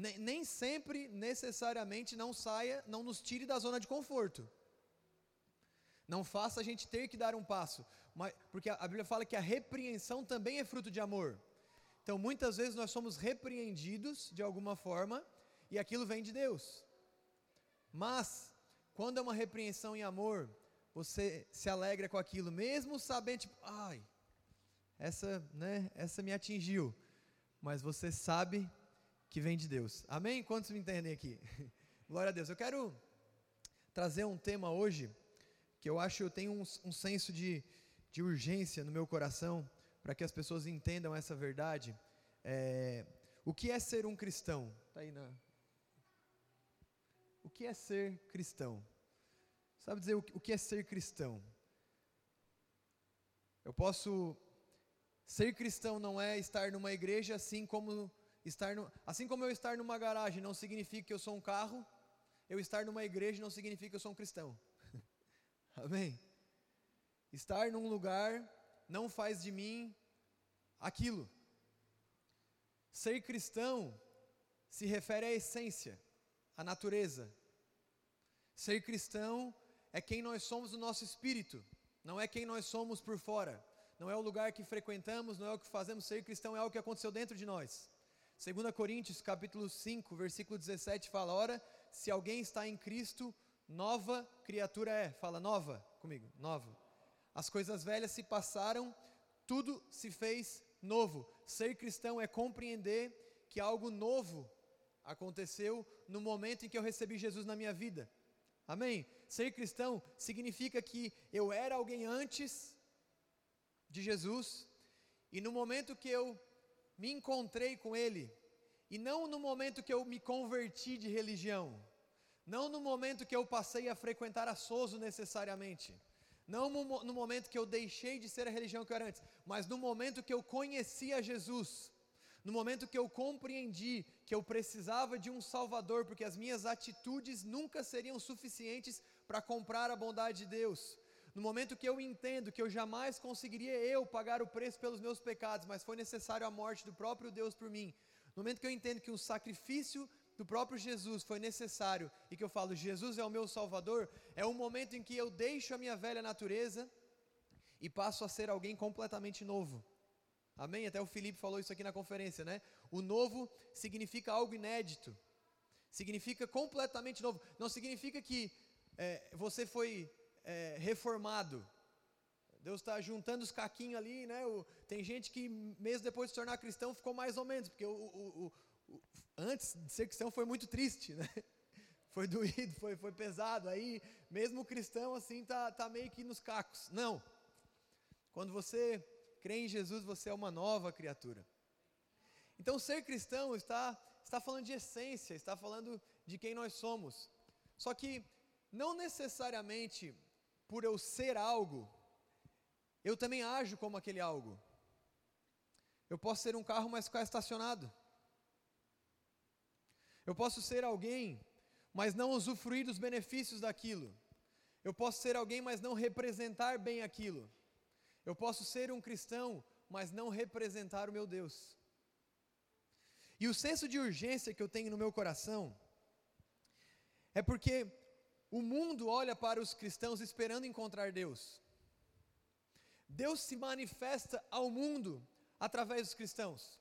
nem, nem sempre, necessariamente, não saia, não nos tire da zona de conforto. Não faça a gente ter que dar um passo. Mas, porque a, Bíblia fala que a repreensão também é fruto de amor. Então, muitas vezes nós somos repreendidos de alguma forma e aquilo vem de Deus. Mas, quando é uma repreensão em amor, você se alegra com aquilo, mesmo sabendo, tipo, ai, essa, né, essa me atingiu. Mas você sabe que vem de Deus. Amém? Quantos me entendem aqui? Glória a Deus. Eu quero trazer um tema hoje que eu acho eu tenho um, um senso de, de urgência no meu coração para que as pessoas entendam essa verdade. É, o que é ser um cristão? Tá aí na. O que é ser cristão? Sabe dizer o, o que é ser cristão? Eu posso ser cristão não é estar numa igreja assim como estar no, assim como eu estar numa garagem não significa que eu sou um carro, eu estar numa igreja não significa que eu sou um cristão. Amém. Estar num lugar não faz de mim aquilo. Ser cristão se refere à essência, à natureza. Ser cristão é quem nós somos no nosso espírito, não é quem nós somos por fora. Não é o lugar que frequentamos, não é o que fazemos. Ser cristão é algo que aconteceu dentro de nós. 2 Coríntios, capítulo 5, versículo 17 fala: "Ora, se alguém está em Cristo, nova criatura é". Fala nova comigo, nova. As coisas velhas se passaram, tudo se fez novo. Ser cristão é compreender que algo novo aconteceu no momento em que eu recebi Jesus na minha vida. Amém? Ser cristão significa que eu era alguém antes de Jesus e no momento que eu me encontrei com Ele, e não no momento que eu me converti de religião, não no momento que eu passei a frequentar a Soso necessariamente, não no momento que eu deixei de ser a religião que eu era antes, mas no momento que eu conheci a Jesus, no momento que eu compreendi que eu precisava de um Salvador, porque as minhas atitudes nunca seriam suficientes para comprar a bondade de Deus. No momento que eu entendo que eu jamais conseguiria eu pagar o preço pelos meus pecados, mas foi necessário a morte do próprio Deus por mim. No momento que eu entendo que o sacrifício do próprio Jesus foi necessário e que eu falo, Jesus é o meu Salvador, é o momento em que eu deixo a minha velha natureza e passo a ser alguém completamente novo. Amém? Até o Felipe falou isso aqui na conferência, né? O novo significa algo inédito, significa completamente novo. Não significa que é, você foi é, reformado. Deus está juntando os caquinhos ali, né? O, tem gente que, mesmo depois de se tornar cristão, ficou mais ou menos, porque o, o, o, antes de ser cristão foi muito triste, né? Foi doído, foi, foi pesado. Aí, mesmo o cristão, assim, tá, tá meio que nos cacos. Não. Quando você crê em Jesus, você é uma nova criatura. Então, ser cristão está, está falando de essência, está falando de quem nós somos. Só que, não necessariamente por eu ser algo, eu também ajo como aquele algo. Eu posso ser um carro, mas ficar estacionado. Eu posso ser alguém, mas não usufruir dos benefícios daquilo. Eu posso ser alguém, mas não representar bem aquilo. Eu posso ser um cristão, mas não representar o meu Deus. E o senso de urgência que eu tenho no meu coração é porque o mundo olha para os cristãos esperando encontrar Deus. Deus se manifesta ao mundo através dos cristãos.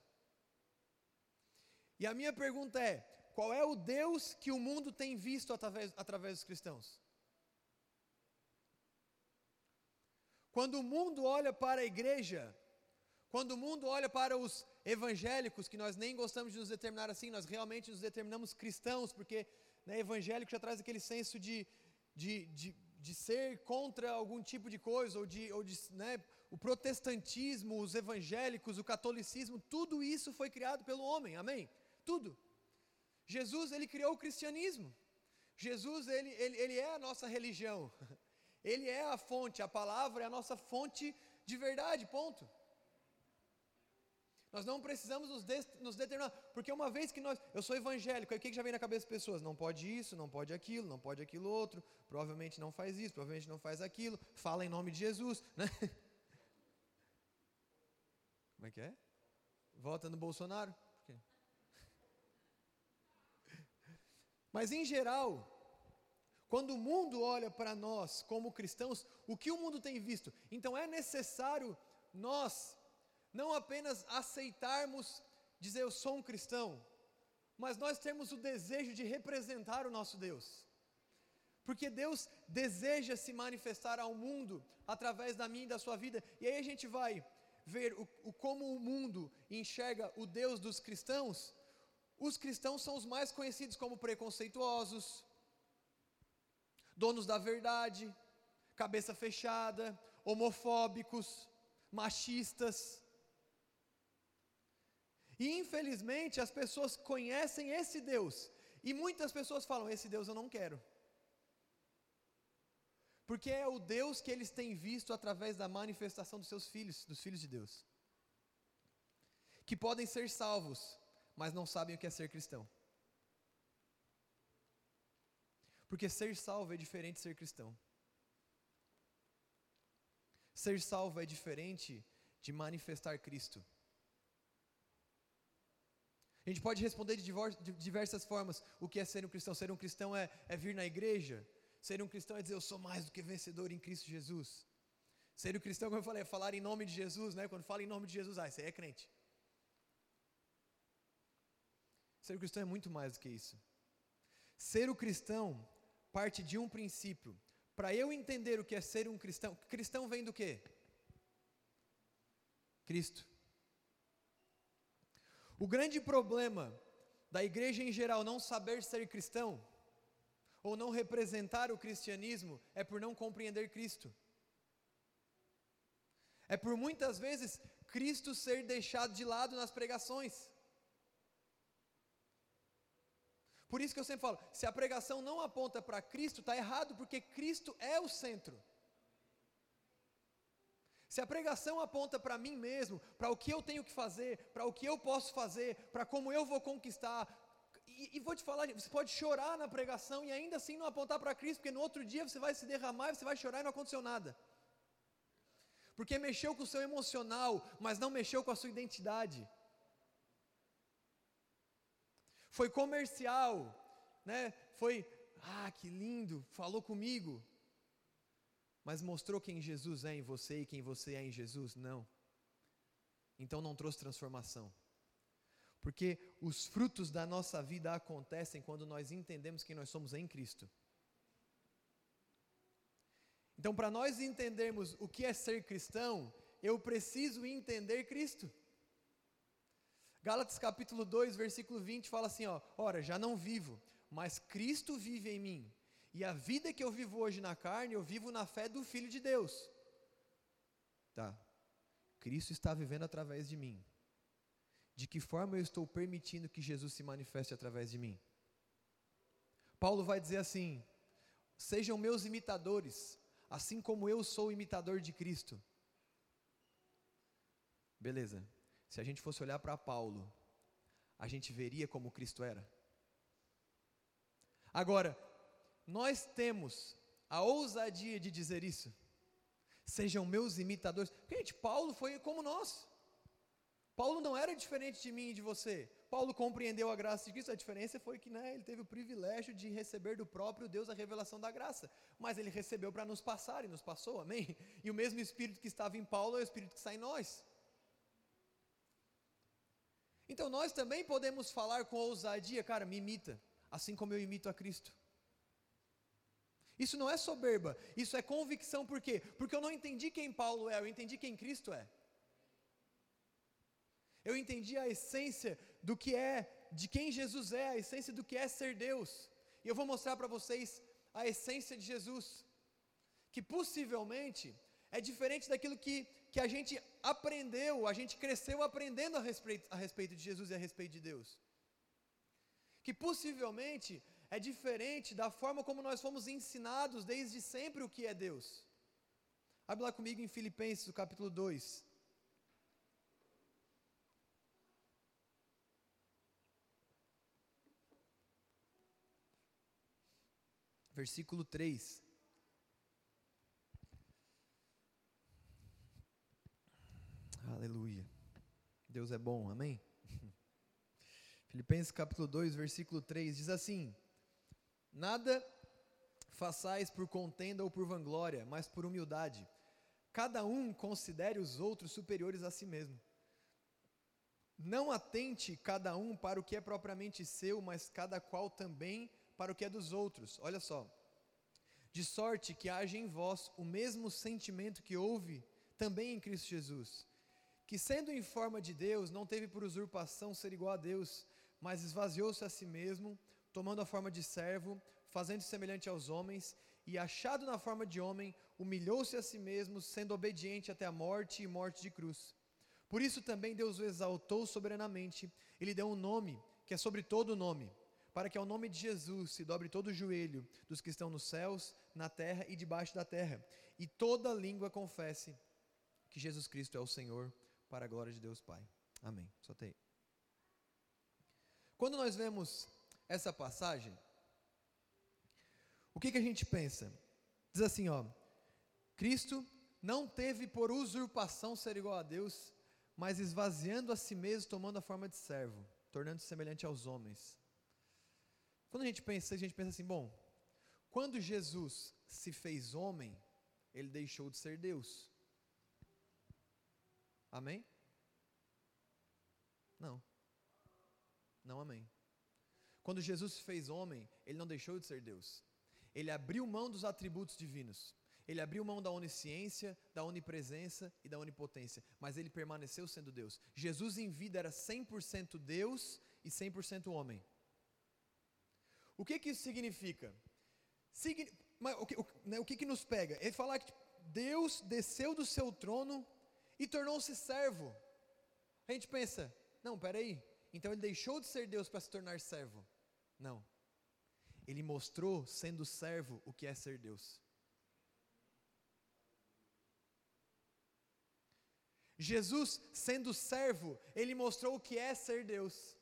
E a minha pergunta é: qual é o Deus que o mundo tem visto através, através dos cristãos? Quando o mundo olha para a igreja, quando o mundo olha para os evangélicos, que nós nem gostamos de nos determinar assim, nós realmente nos determinamos cristãos, porque né, evangélico já traz aquele senso de, de, de, de ser contra algum tipo de coisa, ou de, ou de né, o protestantismo, os evangélicos, o catolicismo, tudo isso foi criado pelo homem, amém? Tudo. Jesus, ele criou o cristianismo. Jesus, ele, ele, ele é a nossa religião. Ele é a fonte, a palavra é a nossa fonte de verdade, ponto. Nós não precisamos nos, de, nos, determinar, porque uma vez que nós, eu sou evangélico, aí o que, que já vem na cabeça das pessoas? Não pode isso, não pode aquilo, não pode aquilo outro, provavelmente não faz isso, provavelmente não faz aquilo, fala em nome de Jesus, né? Como é que é? Vota no Bolsonaro? Mas em geral, quando o mundo olha para nós como cristãos, o que o mundo tem visto? Então é necessário nós não apenas aceitarmos dizer eu sou um cristão, mas nós temos o desejo de representar o nosso Deus. Porque Deus deseja se manifestar ao mundo através da minha e da sua vida. E aí a gente vai ver o, o, como o mundo enxerga o Deus dos cristãos. Os cristãos são os mais conhecidos como preconceituosos, donos da verdade, cabeça fechada, homofóbicos, machistas. E infelizmente as pessoas conhecem esse Deus. E muitas pessoas falam: Esse Deus eu não quero. Porque é o Deus que eles têm visto através da manifestação dos seus filhos, dos filhos de Deus. Que podem ser salvos, mas não sabem o que é ser cristão. Porque ser salvo é diferente de ser cristão. Ser salvo é diferente de manifestar Cristo. A gente pode responder de diversas formas o que é ser um cristão. Ser um cristão é, é vir na igreja. Ser um cristão é dizer eu sou mais do que vencedor em Cristo Jesus. Ser um cristão, como eu falei, é falar em nome de Jesus, né? Quando fala em nome de Jesus, ah, isso aí é crente. Ser um cristão é muito mais do que isso. Ser o cristão parte de um princípio. Para eu entender o que é ser um cristão, cristão vem do quê? Cristo. O grande problema da igreja em geral não saber ser cristão, ou não representar o cristianismo, é por não compreender Cristo. É por muitas vezes Cristo ser deixado de lado nas pregações. Por isso que eu sempre falo: se a pregação não aponta para Cristo, está errado, porque Cristo é o centro. Se a pregação aponta para mim mesmo, para o que eu tenho que fazer, para o que eu posso fazer, para como eu vou conquistar, e, e, vou te falar, você pode chorar na pregação e ainda assim não apontar para Cristo, porque no outro dia você vai se derramar, você vai chorar e não aconteceu nada. Porque mexeu com o seu emocional, mas não mexeu com a sua identidade. Foi comercial, né? Foi, ah, que lindo, falou comigo, mas mostrou quem Jesus é em você e quem você é em Jesus? Não. Então não trouxe transformação. Porque os frutos da nossa vida acontecem quando nós entendemos quem nós somos em Cristo. Então, para nós entendermos o que é ser cristão, eu preciso entender Cristo. Gálatas capítulo 2, versículo 20 fala assim, ó: "Ora, já não vivo, mas Cristo vive em mim. E a vida que eu vivo hoje na carne, eu vivo na fé do Filho de Deus. Tá. Cristo está vivendo através de mim. De que forma eu estou permitindo que Jesus se manifeste através de mim? Paulo vai dizer assim: Sejam meus imitadores, assim como eu sou imitador de Cristo. Beleza. Se a gente fosse olhar para Paulo, a gente veria como Cristo era. Agora, nós temos a ousadia de dizer isso. Sejam meus imitadores. Gente, Paulo foi como nós. Paulo não era diferente de mim e de você. Paulo compreendeu a graça de Cristo. A diferença foi que né, ele teve o privilégio de receber do próprio Deus a revelação da graça. Mas ele recebeu para nos passar e nos passou, amém? E o mesmo Espírito que estava em Paulo é o Espírito que está em nós. Então nós também podemos falar com ousadia, cara, me imita, assim como eu imito a Cristo. Isso não é soberba, isso é convicção, por quê? Porque eu não entendi quem Paulo é, eu entendi quem Cristo é. Eu entendi a essência do que é, de quem Jesus é, a essência do que é ser Deus. E eu vou mostrar para vocês a essência de Jesus, que possivelmente é diferente daquilo que, que a gente aprendeu, a gente cresceu aprendendo a respeito, a respeito de Jesus e a respeito de Deus. Que possivelmente é diferente da forma como nós fomos ensinados desde sempre o que é Deus. Abre lá comigo em Filipenses, capítulo 2. Versículo 3. Aleluia. Deus é bom, amém? Filipenses capítulo 2, versículo 3 diz assim: Nada façais por contenda ou por vanglória, mas por humildade. Cada um considere os outros superiores a si mesmo. Não atente cada um para o que é propriamente seu, mas cada qual também para o que é dos outros. Olha só. De sorte que haja em vós o mesmo sentimento que houve também em Cristo Jesus, que sendo em forma de Deus, não teve por usurpação ser igual a Deus, mas esvaziou-se a si mesmo, tomando a forma de servo, fazendo semelhante aos homens, e achado na forma de homem, humilhou-se a si mesmo, sendo obediente até a morte e morte de cruz. Por isso também Deus o exaltou soberanamente, e lhe deu um nome, que é sobre todo nome, para que ao nome de Jesus se dobre todo o joelho dos que estão nos céus, na terra e debaixo da terra, e toda língua confesse que Jesus Cristo é o Senhor, para a glória de Deus Pai. Amém. Só tem. Quando nós vemos essa passagem, o que, que a gente pensa? Diz assim, ó, Cristo não teve por usurpação ser igual a Deus, mas esvaziando a si mesmo, tomando a forma de servo, tornando-se semelhante aos homens. Quando a gente pensa, a gente pensa assim, bom, quando Jesus se fez homem, ele deixou de ser Deus. Amém? Não. Não amém. Quando Jesus se fez homem, ele não deixou de ser Deus. Ele abriu mão dos atributos divinos. Ele abriu mão da onisciência, da onipresença e da onipotência, mas ele permaneceu sendo Deus. Jesus em vida era 100% Deus e 100% homem. O que que isso significa? Signi o, que, o, né, o que que nos pega? Ele falar que Deus desceu do seu trono e tornou-se servo. A gente pensa, não, peraí, então ele deixou de ser Deus para se tornar servo. Não. Ele mostrou, sendo servo, o que é ser Deus. Jesus, sendo servo, ele mostrou o que é ser Deus.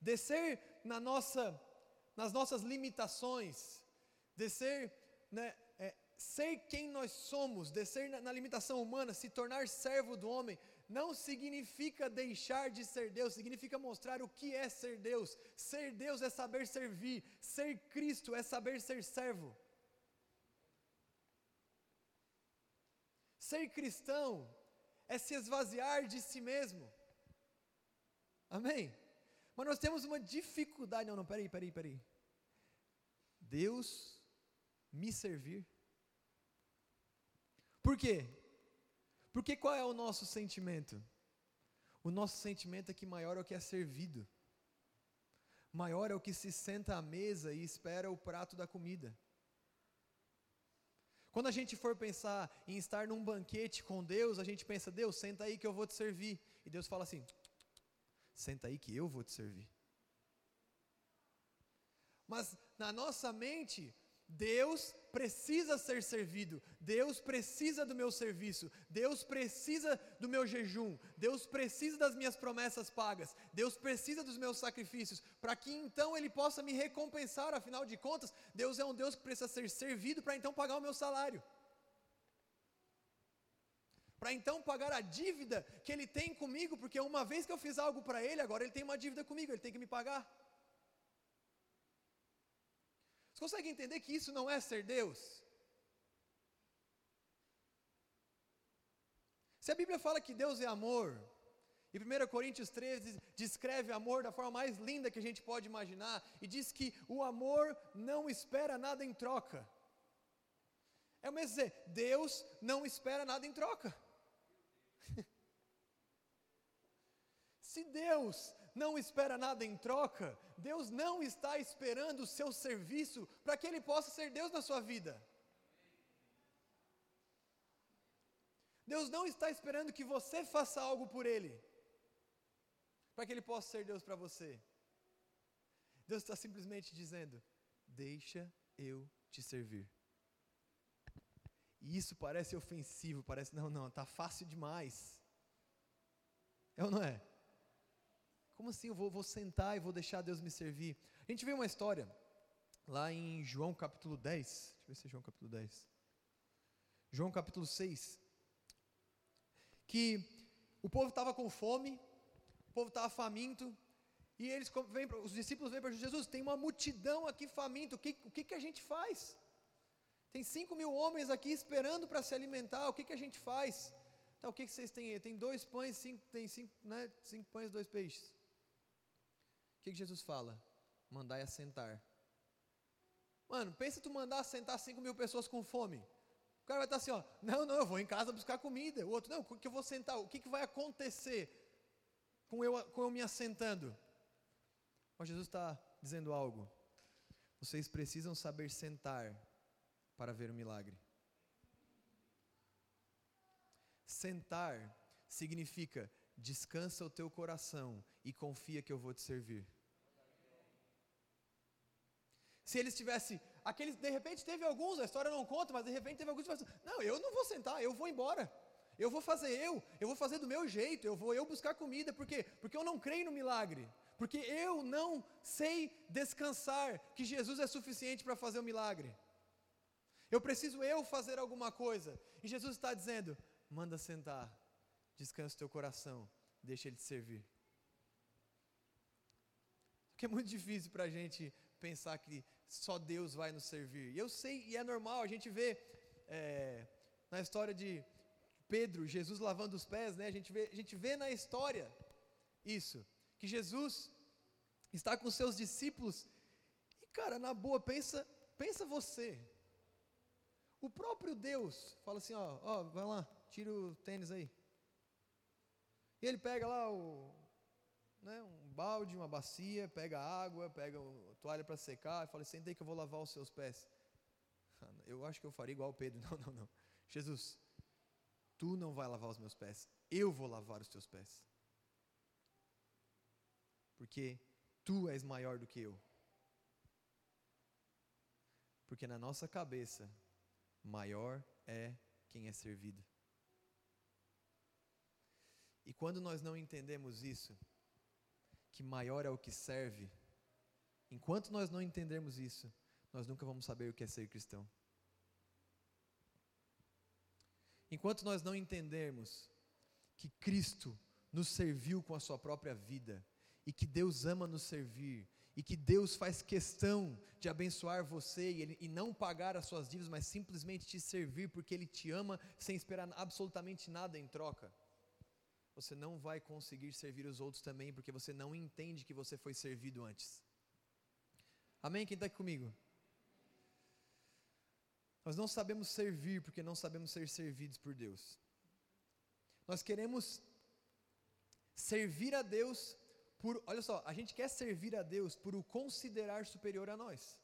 Descer na nossa, nas nossas limitações, descer né, ser quem nós somos, descer na, na, limitação humana, se tornar servo do homem, não significa deixar de ser Deus, significa mostrar o que é ser Deus. Ser Deus é saber servir, ser Cristo é saber ser servo. Ser cristão é se esvaziar de si mesmo. Amém? Mas nós temos uma dificuldade. Não, não, peraí, peraí, peraí. Deus me servir. Por quê? Porque qual é o nosso sentimento? O nosso sentimento é que maior é o que é servido. Maior é o que se senta à mesa e espera o prato da comida. Quando a gente for pensar em estar num banquete com Deus, a gente pensa, Deus, senta aí que eu vou te servir. E Deus fala assim: senta aí que eu vou te servir. Mas na nossa mente, Deus precisa ser servido, Deus precisa do meu serviço, Deus precisa do meu jejum, Deus precisa das minhas promessas pagas, Deus precisa dos meus sacrifícios, para que então Ele possa me recompensar, afinal de contas, Deus é um Deus que precisa ser servido para então pagar o meu salário. Para então pagar a dívida que Ele tem comigo, porque uma vez que eu fiz algo para Ele, agora Ele tem uma dívida comigo, Ele tem que me pagar. Você consegue entender que isso não é ser Deus? Se a Bíblia fala que Deus é amor, e 1 Coríntios 13 descreve amor da forma mais linda que a gente pode imaginar, e diz que o amor não espera nada em troca. É o mesmo dizer, Deus não espera nada em troca. Se Deus não espera nada em troca, Deus não está esperando o seu serviço para que Ele possa ser Deus na sua vida. Deus não está esperando que você faça algo por Ele, para que Ele possa ser Deus para você. Deus está simplesmente dizendo: Deixa eu te servir. E isso parece ofensivo, parece, não, não, está fácil demais. É ou não é? Como assim eu vou, vou sentar e vou deixar Deus me servir? A gente vê uma história lá em João capítulo 10. Deixa eu ver se é João capítulo 10. João capítulo 6. Que o povo estava com fome, o povo estava faminto, E eles vêm, os discípulos vêm para Jesus, tem uma multidão aqui faminta, o que, o que, que a gente faz? Tem cinco mil homens aqui esperando para se alimentar, o que, que a gente faz? Então, o que, que vocês têm aí? Tem dois pães, cinco, tem cinco, né, cinco pães, dois peixes. O que, que Jesus fala? Mandar e assentar. Mano, pensa tu mandar assentar cinco mil pessoas com fome. O cara vai estar assim, ó, não, não, eu vou em casa buscar comida. O outro, não, o que eu vou sentar? O que, que vai acontecer com eu, com eu me assentando? Mas Jesus está dizendo algo. Vocês precisam saber sentar para ver o milagre. Sentar significa descansa o teu coração e confia que eu vou te servir. Se eles tivessem, aqueles, de repente teve alguns, a história não conta, mas de repente teve alguns que falaram, não, eu não vou sentar, eu vou embora. Eu vou fazer eu, eu vou fazer do meu jeito, eu vou eu buscar comida, por quê? Porque eu não creio no milagre. Porque eu não sei descansar que Jesus é suficiente para fazer o milagre. Eu preciso eu fazer alguma coisa. E Jesus está dizendo: manda sentar, descansa o teu coração, deixa ele te servir. Porque é muito difícil para a gente pensar que só Deus vai nos servir. E eu sei, e é normal, a gente vê é, na história de Pedro, Jesus lavando os pés, né? A gente vê, a gente vê na história isso, que Jesus está com seus discípulos e cara, na boa, pensa, pensa você. O próprio Deus fala assim, ó, ó, vai lá, tira o tênis aí. E ele pega lá o, né, um balde, uma bacia, pega água, pega a toalha para secar e fala: Senta aí que eu vou lavar os seus pés. Eu acho que eu faria igual Pedro. Não, não, não. Jesus, tu não vai lavar os meus pés, eu vou lavar os teus pés. Porque tu és maior do que eu. Porque na nossa cabeça, maior é quem é servido. E quando nós não entendemos isso, que maior é o que serve, enquanto nós não entendermos isso, nós nunca vamos saber o que é ser cristão. Enquanto nós não entendermos que Cristo nos serviu com a sua própria vida, e que Deus ama nos servir, e que Deus faz questão de abençoar você e, ele, e não pagar as suas dívidas, mas simplesmente te servir porque Ele te ama sem esperar absolutamente nada em troca você não vai conseguir servir os outros também, porque você não entende que você foi servido antes. Amém? Quem está aqui comigo? Nós não sabemos servir porque não sabemos ser servidos por Deus. Nós queremos servir a Deus por, olha só, a gente quer servir a Deus por o considerar superior a nós.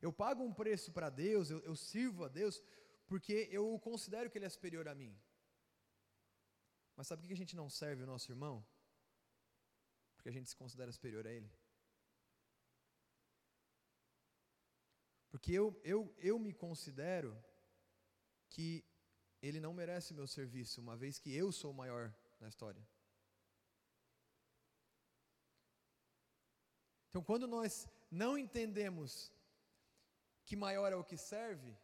Eu pago um preço para Deus, eu, eu sirvo a Deus, porque eu considero que Ele é superior a mim. Mas sabe por que a gente não serve o nosso irmão? Porque a gente se considera superior a ele. Porque eu, eu, eu me considero que ele não merece meu serviço, uma vez que eu sou o maior na história. Então, quando nós não entendemos que maior é o que serve,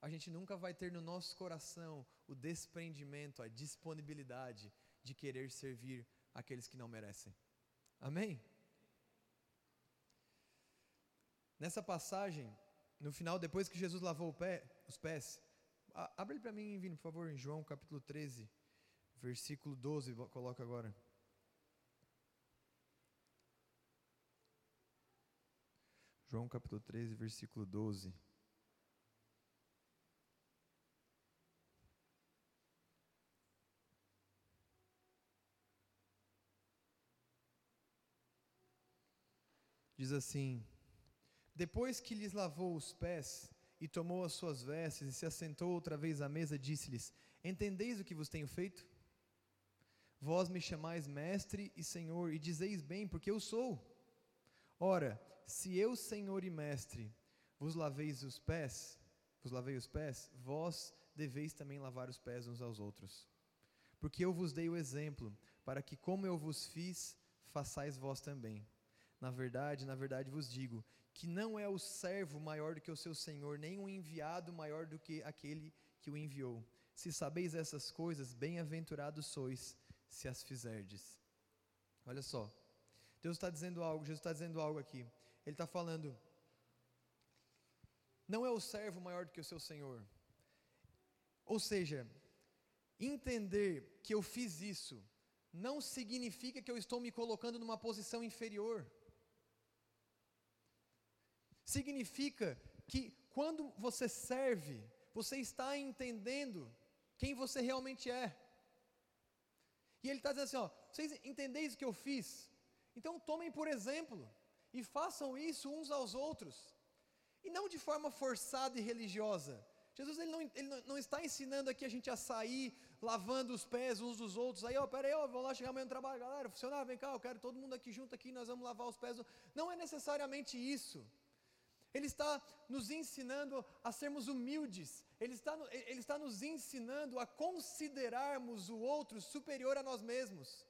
a gente nunca vai ter no nosso coração o desprendimento, a disponibilidade de querer servir aqueles que não merecem. Amém? Nessa passagem, no final, depois que Jesus lavou pé, os pés, abre para mim, Vini, por favor, em João capítulo 13, versículo 12, coloca agora. João capítulo 13, versículo 12. Diz assim: Depois que lhes lavou os pés e tomou as suas vestes e se assentou outra vez à mesa, disse-lhes: Entendeis o que vos tenho feito? Vós me chamais mestre e senhor, e dizeis bem, porque eu sou. Ora, se eu, senhor e mestre, vos laveis os pés, vos lavei os pés, vós deveis também lavar os pés uns aos outros. Porque eu vos dei o exemplo, para que, como eu vos fiz, façais vós também. Na verdade, na verdade vos digo que não é o servo maior do que o seu senhor, nem o enviado maior do que aquele que o enviou. Se sabeis essas coisas, bem-aventurados sois se as fizerdes. Olha só, Deus está dizendo algo, Jesus está dizendo algo aqui. Ele está falando: não é o servo maior do que o seu senhor. Ou seja, entender que eu fiz isso não significa que eu estou me colocando numa posição inferior. Significa que quando você serve, você está entendendo quem você realmente é. E ele está dizendo assim: ó, vocês entendeis o que eu fiz? Então tomem por exemplo e façam isso uns aos outros. E não de forma forçada e religiosa. Jesus ele não, ele não, está ensinando aqui a gente a sair lavando os pés uns dos outros. Aí, ó, peraí, ó, vamos lá chegar amanhã no trabalho, galera, funcionário, vem cá, eu quero todo mundo aqui junto aqui, nós vamos lavar os pés. Não é necessariamente isso. Ele está nos ensinando a sermos humildes, ele está, ele está nos ensinando a considerarmos o outro superior a nós mesmos.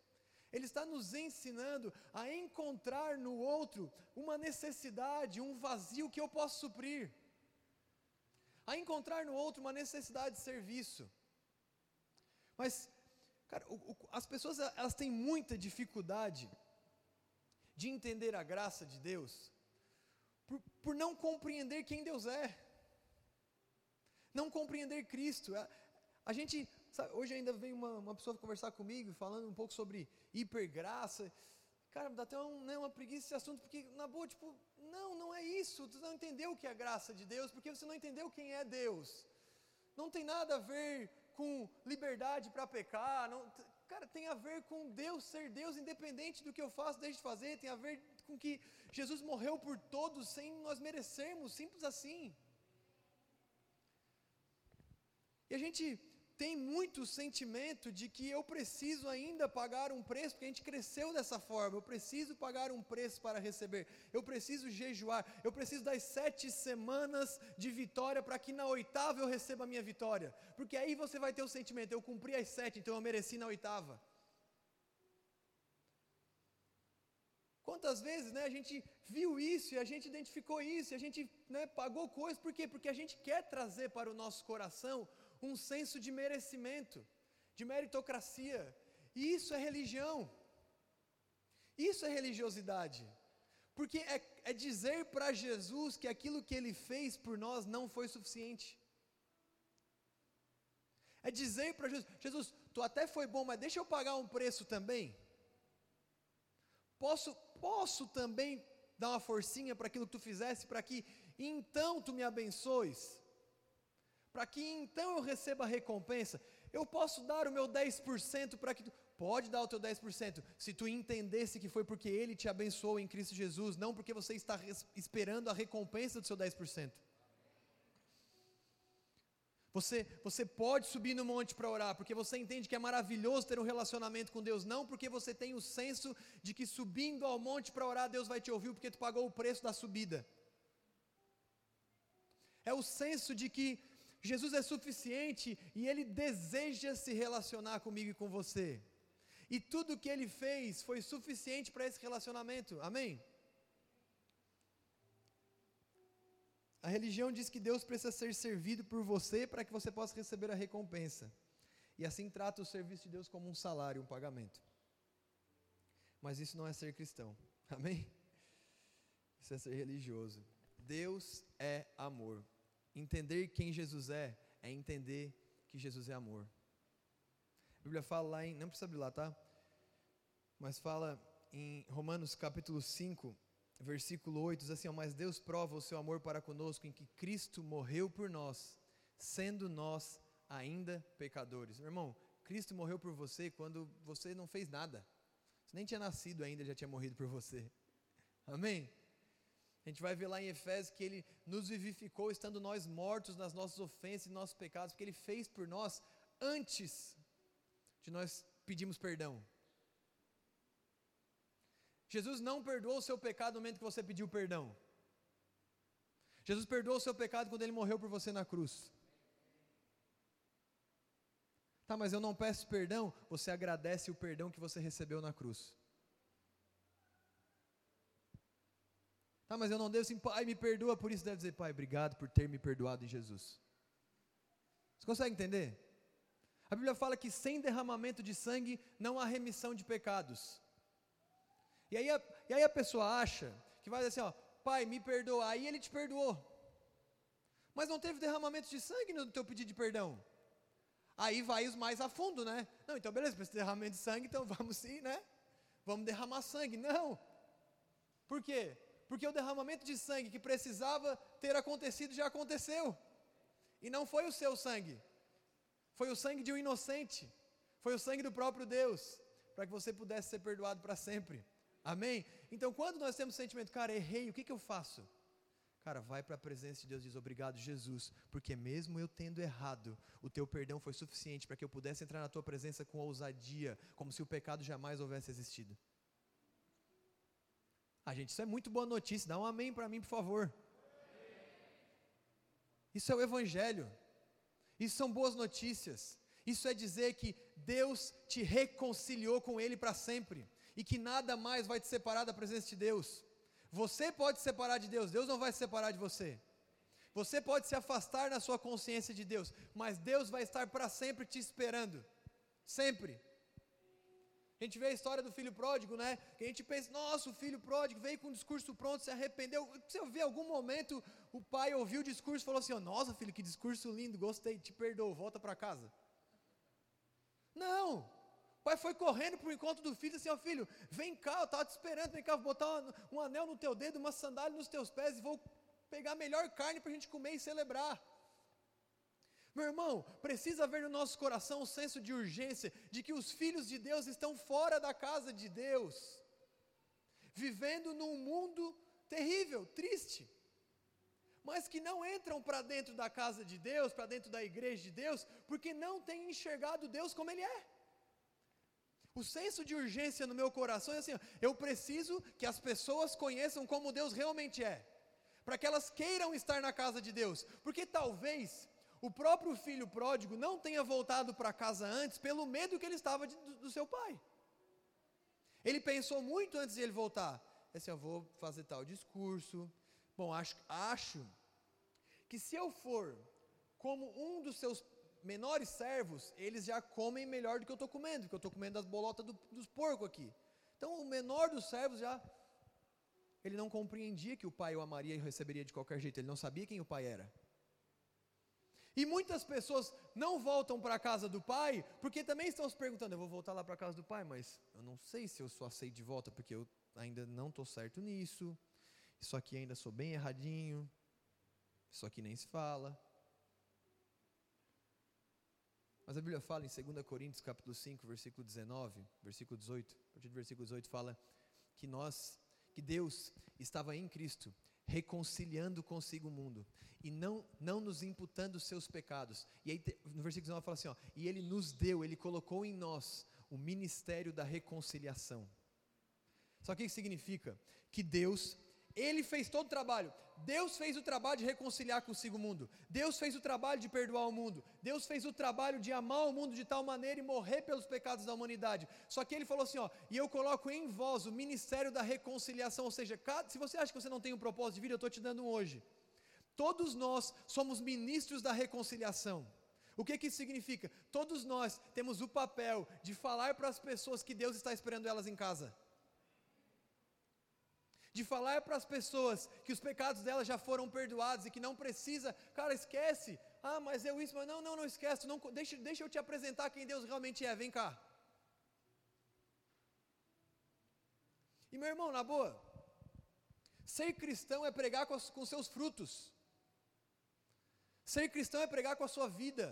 Ele está nos ensinando a encontrar no outro uma necessidade, um vazio que eu posso suprir. A encontrar no outro uma necessidade de serviço. Mas, cara, o, o, as pessoas elas têm muita dificuldade de entender a graça de Deus por, por não compreender quem Deus é, não compreender Cristo. A, a gente Sabe, hoje ainda veio uma, uma pessoa conversar comigo, falando um pouco sobre hipergraça. Cara, dá até um, né, uma preguiça esse assunto, porque, na boa, tipo, não, não é isso. Tu não entendeu o que é a graça de Deus, porque você não entendeu quem é Deus. Não tem nada a ver com liberdade para pecar. Não, cara, tem a ver com Deus ser Deus, independente do que eu faço, deixe de fazer. Tem a ver com que Jesus morreu por todos sem nós merecermos, simples assim. E a gente tem muito sentimento de que eu preciso ainda pagar um preço, porque a gente cresceu dessa forma. Eu preciso pagar um preço para receber. Eu preciso jejuar. Eu preciso das sete semanas de vitória para que na oitava eu receba a minha vitória. Porque aí você vai ter o sentimento: eu cumpri as sete, então eu mereci na oitava. Quantas vezes né, a gente viu isso e a gente identificou isso e a gente né, pagou coisas, por quê? Porque a gente quer trazer para o nosso coração um senso de merecimento, de meritocracia. E isso é religião. Isso é religiosidade. Porque é, é dizer para Jesus que aquilo que ele fez por nós não foi suficiente. É dizer para Jesus: Jesus, tu até foi bom, mas deixa eu pagar um preço também. Posso, posso também dar uma forcinha para aquilo que tu fizesse, para que então tu me abençoes para que então eu receba a recompensa. Eu posso dar o meu 10% para que tu. Pode dar o teu 10%, se tu entendesse que foi porque Ele te abençoou em Cristo Jesus, não porque você está esperando a recompensa do seu 10%. Você, você pode subir no monte para orar, porque você entende que é maravilhoso ter um relacionamento com Deus, não porque você tem o senso de que subindo ao monte para orar, Deus vai te ouvir, porque tu pagou o preço da subida. É o senso de que Jesus é suficiente e Ele deseja se relacionar comigo e com você. E tudo que Ele fez foi suficiente para esse relacionamento. Amém? A religião diz que Deus precisa ser servido por você para que você possa receber a recompensa. E assim trata o serviço de Deus como um salário, um pagamento. Mas isso não é ser cristão. Amém? Isso é ser religioso. Deus é amor. Entender quem Jesus é, é entender que Jesus é amor. A Bíblia fala lá em, não precisa abrir lá, tá? Mas fala em Romanos capítulo 5, versículo 8, diz assim: Mas Deus prova o seu amor para conosco em que Cristo morreu por nós, sendo nós ainda pecadores. Meu irmão, Cristo morreu por você quando você não fez nada. Você nem tinha nascido ainda, já tinha morrido por você. Amém? A gente vai ver lá em Efésios que ele nos vivificou estando nós mortos nas nossas ofensas e nossos pecados, porque ele fez por nós antes de nós pedirmos perdão. Jesus não perdoou o seu pecado no momento que você pediu perdão. Jesus perdoou o seu pecado quando ele morreu por você na cruz. Tá, mas eu não peço perdão, você agradece o perdão que você recebeu na cruz. Tá, mas eu não devo assim, pai, me perdoa por isso. Deve dizer, pai, obrigado por ter me perdoado em Jesus. Você consegue entender? A Bíblia fala que sem derramamento de sangue não há remissão de pecados. E aí a, e aí a pessoa acha que vai dizer assim, ó, pai, me perdoa, aí ele te perdoou. Mas não teve derramamento de sangue no teu pedido de perdão. Aí vai os mais a fundo, né? Não, então beleza, precisa de derramamento de sangue, então vamos sim, né? Vamos derramar sangue. Não. Por quê? Porque o derramamento de sangue que precisava ter acontecido já aconteceu. E não foi o seu sangue. Foi o sangue de um inocente. Foi o sangue do próprio Deus, para que você pudesse ser perdoado para sempre. Amém? Então, quando nós temos sentimento, cara, errei, o que, que eu faço? Cara, vai para a presença de Deus e diz: Obrigado, Jesus, porque mesmo eu tendo errado, o teu perdão foi suficiente para que eu pudesse entrar na tua presença com ousadia, como se o pecado jamais houvesse existido. Ah, gente, isso é muito boa notícia, dá um amém para mim, por favor. Isso é o Evangelho, isso são boas notícias, isso é dizer que Deus te reconciliou com Ele para sempre, e que nada mais vai te separar da presença de Deus. Você pode se separar de Deus, Deus não vai se separar de você. Você pode se afastar na sua consciência de Deus, mas Deus vai estar para sempre te esperando. Sempre. A gente vê a história do filho pródigo, né? Que a gente pensa, nossa, o filho pródigo veio com o discurso pronto, se arrependeu. Eu ver algum momento o pai ouviu o discurso e falou assim: Nossa, filho, que discurso lindo, gostei, te perdoo, volta para casa. Não, pai foi correndo para o encontro do filho e disse: Ó oh, filho, vem cá, eu estava te esperando, vem cá, vou botar um, um anel no teu dedo, uma sandália nos teus pés e vou pegar a melhor carne para a gente comer e celebrar. Meu irmão, precisa haver no nosso coração um senso de urgência de que os filhos de Deus estão fora da casa de Deus, vivendo num mundo terrível, triste, mas que não entram para dentro da casa de Deus, para dentro da igreja de Deus, porque não têm enxergado Deus como Ele é. O senso de urgência no meu coração é assim: eu preciso que as pessoas conheçam como Deus realmente é, para que elas queiram estar na casa de Deus, porque talvez o próprio filho pródigo não tenha voltado para casa antes pelo medo que ele estava de, do, do, seu pai. Ele pensou muito antes de ele voltar. É assim, eu vou fazer tal discurso. Bom, acho, acho que se eu for como um dos seus menores servos, eles já comem melhor do que eu estou comendo, porque eu estou comendo as bolotas do, dos porcos aqui. Então, o menor dos servos já. Ele não compreendia que o pai o amaria e receberia de qualquer jeito, ele não sabia quem o pai era. E muitas pessoas não voltam para a casa do pai, porque também estão se perguntando: eu vou voltar lá para a casa do pai, mas eu não sei se eu sou aceito de volta, porque eu ainda não estou certo nisso, isso aqui ainda sou bem erradinho, isso aqui nem se fala. Mas a Bíblia fala em 2 Coríntios capítulo 5, versículo 19, versículo 18, a partir do versículo 18 fala que nós, que Deus estava em Cristo, reconciliando consigo o mundo e não, não nos imputando os seus pecados. E aí no versículo 19 fala assim, ó, e ele nos deu, ele colocou em nós o ministério da reconciliação. Só que o que significa? Que Deus ele fez todo o trabalho. Deus fez o trabalho de reconciliar consigo o mundo. Deus fez o trabalho de perdoar o mundo. Deus fez o trabalho de amar o mundo de tal maneira e morrer pelos pecados da humanidade. Só que ele falou assim, ó, e eu coloco em vós o ministério da reconciliação, ou seja, cada, se você acha que você não tem um propósito de vida, eu estou te dando um hoje. Todos nós somos ministros da reconciliação. O que que isso significa? Todos nós temos o papel de falar para as pessoas que Deus está esperando elas em casa de falar para as pessoas que os pecados delas já foram perdoados e que não precisa, cara, esquece. Ah, mas eu isso, mas não, não, não esquece. Não, deixa, deixa eu te apresentar quem Deus realmente é. Vem cá. E meu irmão, na boa, ser cristão é pregar com, com seus frutos. Ser cristão é pregar com a sua vida.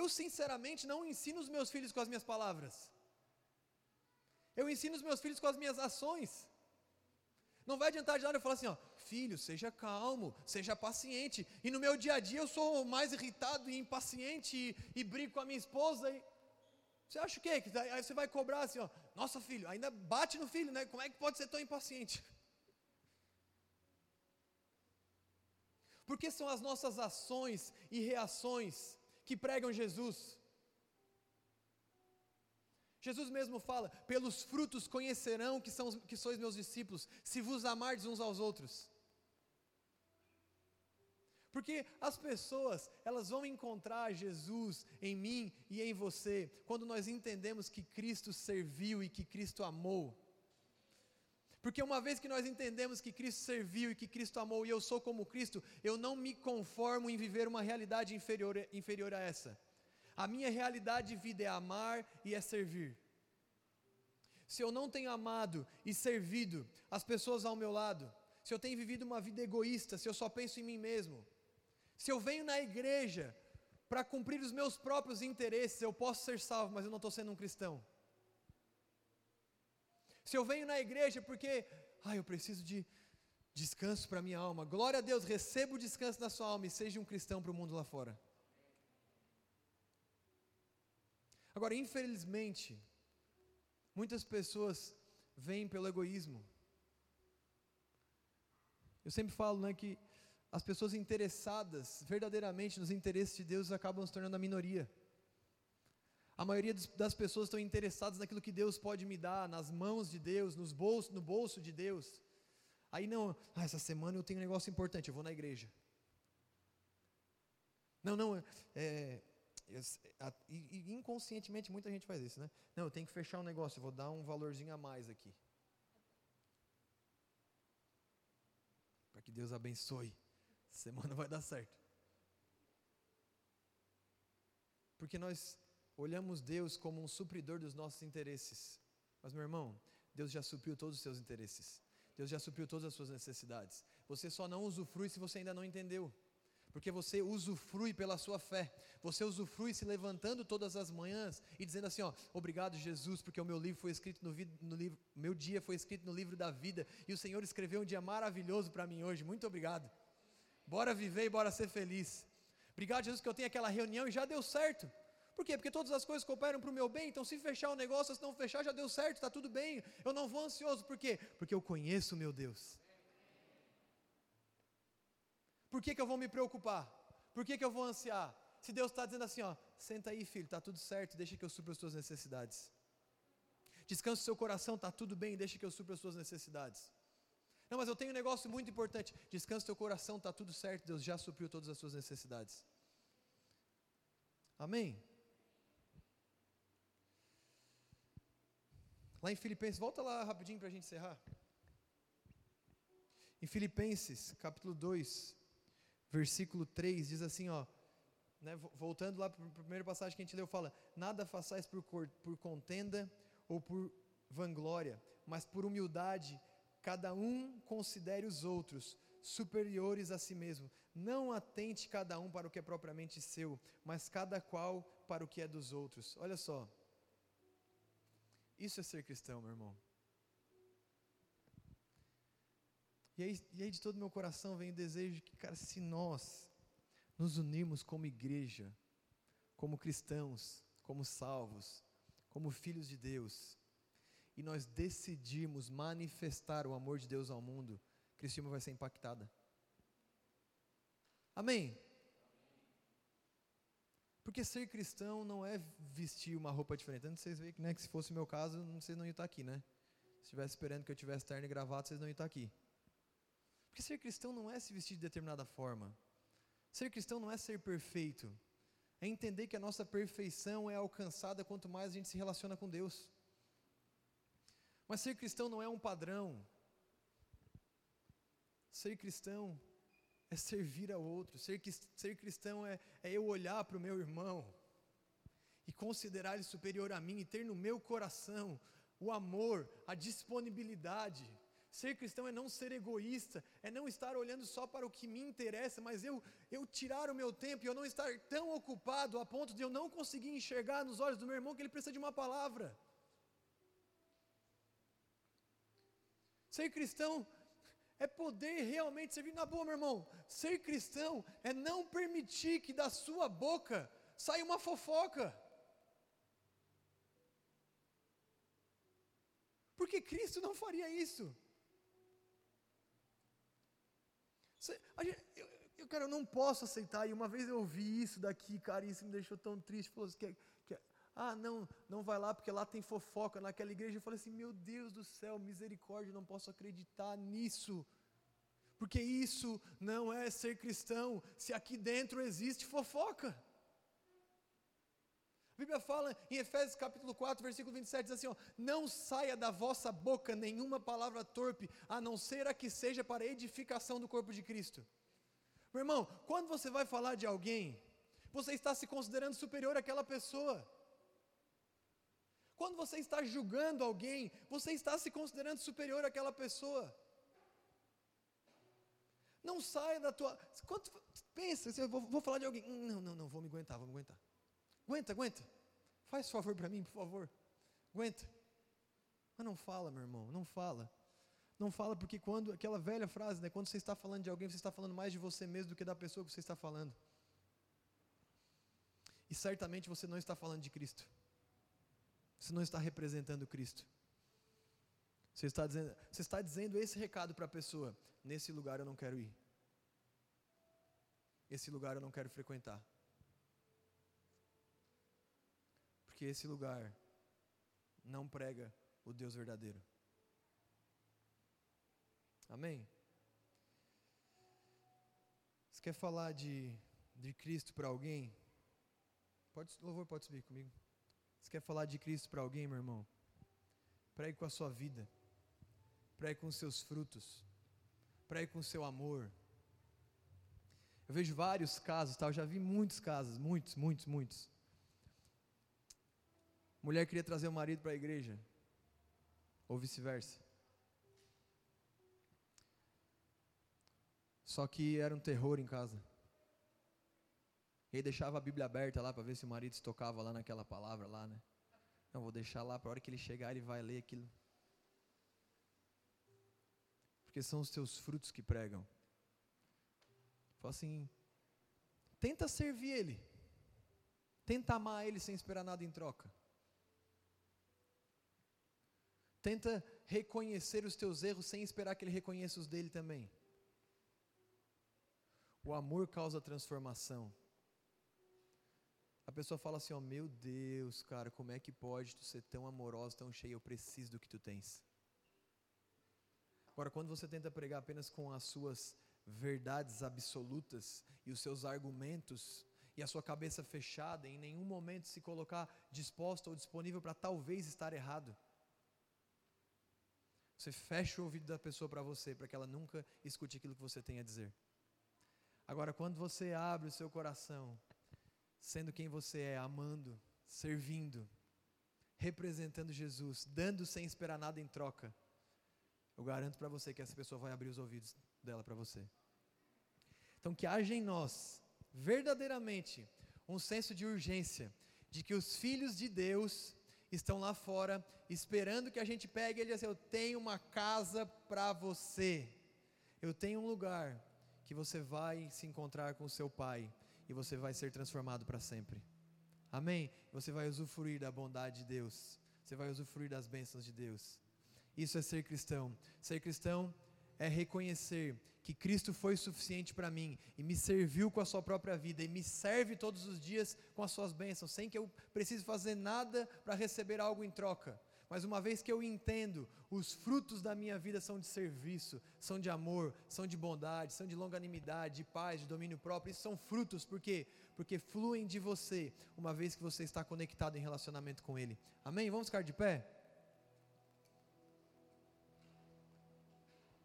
Eu sinceramente não ensino os meus filhos com as minhas palavras. Eu ensino os meus filhos com as minhas ações. Não vai adiantar de nada eu falar assim, ó, filho, seja calmo, seja paciente. E no meu dia a dia eu sou mais irritado e impaciente e, e brigo com a minha esposa. E... Você acha o quê? Que aí você vai cobrar assim, ó, nossa filho, ainda bate no filho, né? Como é que pode ser tão impaciente? Porque são as nossas ações e reações que pregam Jesus. Jesus mesmo fala: pelos frutos conhecerão que, são, que sois meus discípulos, se vos amardes uns aos outros. Porque as pessoas, elas vão encontrar Jesus em mim e em você, quando nós entendemos que Cristo serviu e que Cristo amou. Porque uma vez que nós entendemos que Cristo serviu e que Cristo amou e eu sou como Cristo, eu não me conformo em viver uma realidade inferior, inferior a essa. A minha realidade de vida é amar e é servir. Se eu não tenho amado e servido as pessoas ao meu lado, se eu tenho vivido uma vida egoísta, se eu só penso em mim mesmo, se eu venho na igreja para cumprir os meus próprios interesses, eu posso ser salvo, mas eu não estou sendo um cristão. Se eu venho na igreja porque, ah, eu preciso de descanso para minha alma, glória a Deus, receba o descanso da sua alma e seja um cristão para o mundo lá fora. Agora, infelizmente, muitas pessoas vêm pelo egoísmo. Eu sempre falo né, que as pessoas interessadas verdadeiramente nos interesses de Deus acabam se tornando a minoria. A maioria das pessoas estão interessadas naquilo que Deus pode me dar, nas mãos de Deus, nos bolsos, no bolso de Deus. Aí não, ah, essa semana eu tenho um negócio importante, eu vou na igreja. Não, não, é, e, inconscientemente muita gente faz isso, né? Não, eu tenho que fechar um negócio, eu vou dar um valorzinho a mais aqui. Para que Deus abençoe. Semana vai dar certo. Porque nós olhamos Deus como um supridor dos nossos interesses. Mas, meu irmão, Deus já supriu todos os seus interesses. Deus já supriu todas as suas necessidades. Você só não usufrui se você ainda não entendeu. Porque você usufrui pela sua fé. Você usufrui se levantando todas as manhãs e dizendo assim: ó, obrigado Jesus, porque o meu livro foi escrito no, no livro, meu dia foi escrito no livro da vida e o Senhor escreveu um dia maravilhoso para mim hoje. Muito obrigado. Bora viver e bora ser feliz. Obrigado Jesus que eu tenho aquela reunião e já deu certo. Por quê? Porque todas as coisas cooperam para o meu bem, então se fechar o negócio, se não fechar, já deu certo, está tudo bem. Eu não vou ansioso, por quê? Porque eu conheço o meu Deus. Por que, que eu vou me preocupar? Por que, que eu vou ansiar? Se Deus está dizendo assim, ó, senta aí, filho, está tudo certo, deixa que eu supra as suas necessidades. Descansa o seu coração, está tudo bem, deixa que eu supra as suas necessidades. Não, mas eu tenho um negócio muito importante. Descansa o teu coração, está tudo certo, Deus já supriu todas as suas necessidades. Amém? Lá em Filipenses, volta lá rapidinho para a gente encerrar. Em Filipenses, capítulo 2, versículo 3, diz assim, ó, né, voltando lá para a primeira passagem que a gente leu, fala: Nada façais por, por contenda ou por vanglória, mas por humildade, cada um considere os outros superiores a si mesmo. Não atente cada um para o que é propriamente seu, mas cada qual para o que é dos outros. Olha só, isso é ser cristão, meu irmão. E aí, e aí de todo meu coração vem o desejo de que, cara, se nós nos unirmos como igreja, como cristãos, como salvos, como filhos de Deus, e nós decidirmos manifestar o amor de Deus ao mundo, Cristina vai ser impactada. Amém? Porque ser cristão não é vestir uma roupa diferente. Antes vocês veem né, que se fosse o meu caso, vocês não iam estar aqui, né? Se estivesse esperando que eu tivesse terno e gravata, vocês não iam estar aqui. Porque ser cristão não é se vestir de determinada forma. Ser cristão não é ser perfeito. É entender que a nossa perfeição é alcançada quanto mais a gente se relaciona com Deus. Mas ser cristão não é um padrão. Ser cristão é servir ao outro. Ser, ser cristão é, é eu olhar para o meu irmão e considerar ele superior a mim e ter no meu coração o amor, a disponibilidade. Ser cristão é não ser egoísta, é não estar olhando só para o que me interessa, mas eu, eu tirar o meu tempo e eu não estar tão ocupado a ponto de eu não conseguir enxergar nos olhos do meu irmão que ele precisa de uma palavra. Ser cristão é poder realmente servir na boa, meu irmão. Ser cristão é não permitir que da sua boca saia uma fofoca. Porque Cristo não faria isso. Eu, eu, cara, eu não posso aceitar. E uma vez eu ouvi isso daqui, cara, e isso me deixou tão triste. Falou assim, que, que, ah, não, não vai lá porque lá tem fofoca naquela igreja. Eu falei assim: meu Deus do céu, misericórdia, não posso acreditar nisso. Porque isso não é ser cristão, se aqui dentro existe fofoca. A Bíblia fala em Efésios capítulo 4, versículo 27, diz assim: ó, Não saia da vossa boca nenhuma palavra torpe, a não ser a que seja para edificação do corpo de Cristo. Meu irmão, quando você vai falar de alguém, você está se considerando superior àquela pessoa. Quando você está julgando alguém, você está se considerando superior àquela pessoa. Não saia da tua. Quando, pensa, eu vou, vou falar de alguém. Não, não, não, vou me aguentar, vou me aguentar. Aguenta, aguenta. Faz favor para mim, por favor. Aguenta. Mas não fala, meu irmão, não fala. Não fala porque quando aquela velha frase, né, quando você está falando de alguém, você está falando mais de você mesmo do que da pessoa que você está falando. E certamente você não está falando de Cristo. Você não está representando Cristo. Você está dizendo, você está dizendo esse recado para a pessoa: nesse lugar eu não quero ir. Esse lugar eu não quero frequentar. Porque esse lugar não prega o Deus verdadeiro. Amém? Você quer falar de, de Cristo para alguém? Pode, louvor pode subir comigo. Você quer falar de Cristo para alguém, meu irmão? Pregue com a sua vida. Pregue com os seus frutos. Pregue com o seu amor. Eu vejo vários casos, tá? eu já vi muitos casos, muitos, muitos, muitos. Mulher queria trazer o marido para a igreja, ou vice-versa. Só que era um terror em casa. E deixava a Bíblia aberta lá para ver se o marido se tocava lá naquela palavra lá, né? Não, vou deixar lá para a hora que ele chegar ele vai ler aquilo. Porque são os teus frutos que pregam. Fala assim, tenta servir ele. Tenta amar ele sem esperar nada em troca. Tenta reconhecer os teus erros sem esperar que ele reconheça os dele também. O amor causa transformação. A pessoa fala assim: Ó, oh, meu Deus, cara, como é que pode tu ser tão amoroso, tão cheio? Eu preciso do que tu tens. Agora, quando você tenta pregar apenas com as suas verdades absolutas e os seus argumentos e a sua cabeça fechada, em nenhum momento se colocar disposto ou disponível para talvez estar errado. Você fecha o ouvido da pessoa para você, para que ela nunca escute aquilo que você tem a dizer. Agora, quando você abre o seu coração, sendo quem você é, amando, servindo, representando Jesus, dando sem esperar nada em troca, eu garanto para você que essa pessoa vai abrir os ouvidos dela para você. Então, que haja em nós, verdadeiramente, um senso de urgência, de que os filhos de Deus estão lá fora, esperando que a gente pegue e diga assim: Eu tenho uma casa para você, eu tenho um lugar que você vai se encontrar com o seu Pai e você vai ser transformado para sempre. Amém? Você vai usufruir da bondade de Deus, você vai usufruir das bênçãos de Deus. Isso é ser cristão. Ser cristão é reconhecer que Cristo foi suficiente para mim e me serviu com a sua própria vida e me serve todos os dias com as suas bênçãos, sem que eu precise fazer nada para receber algo em troca. Mas uma vez que eu entendo, os frutos da minha vida são de serviço, são de amor, são de bondade, são de longanimidade, de paz, de domínio próprio. Isso são frutos, por quê? Porque fluem de você, uma vez que você está conectado em relacionamento com Ele. Amém? Vamos ficar de pé?